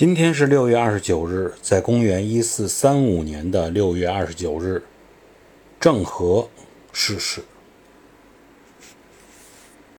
今天是六月二十九日在公元一四三五年的六月二十九日郑和逝世。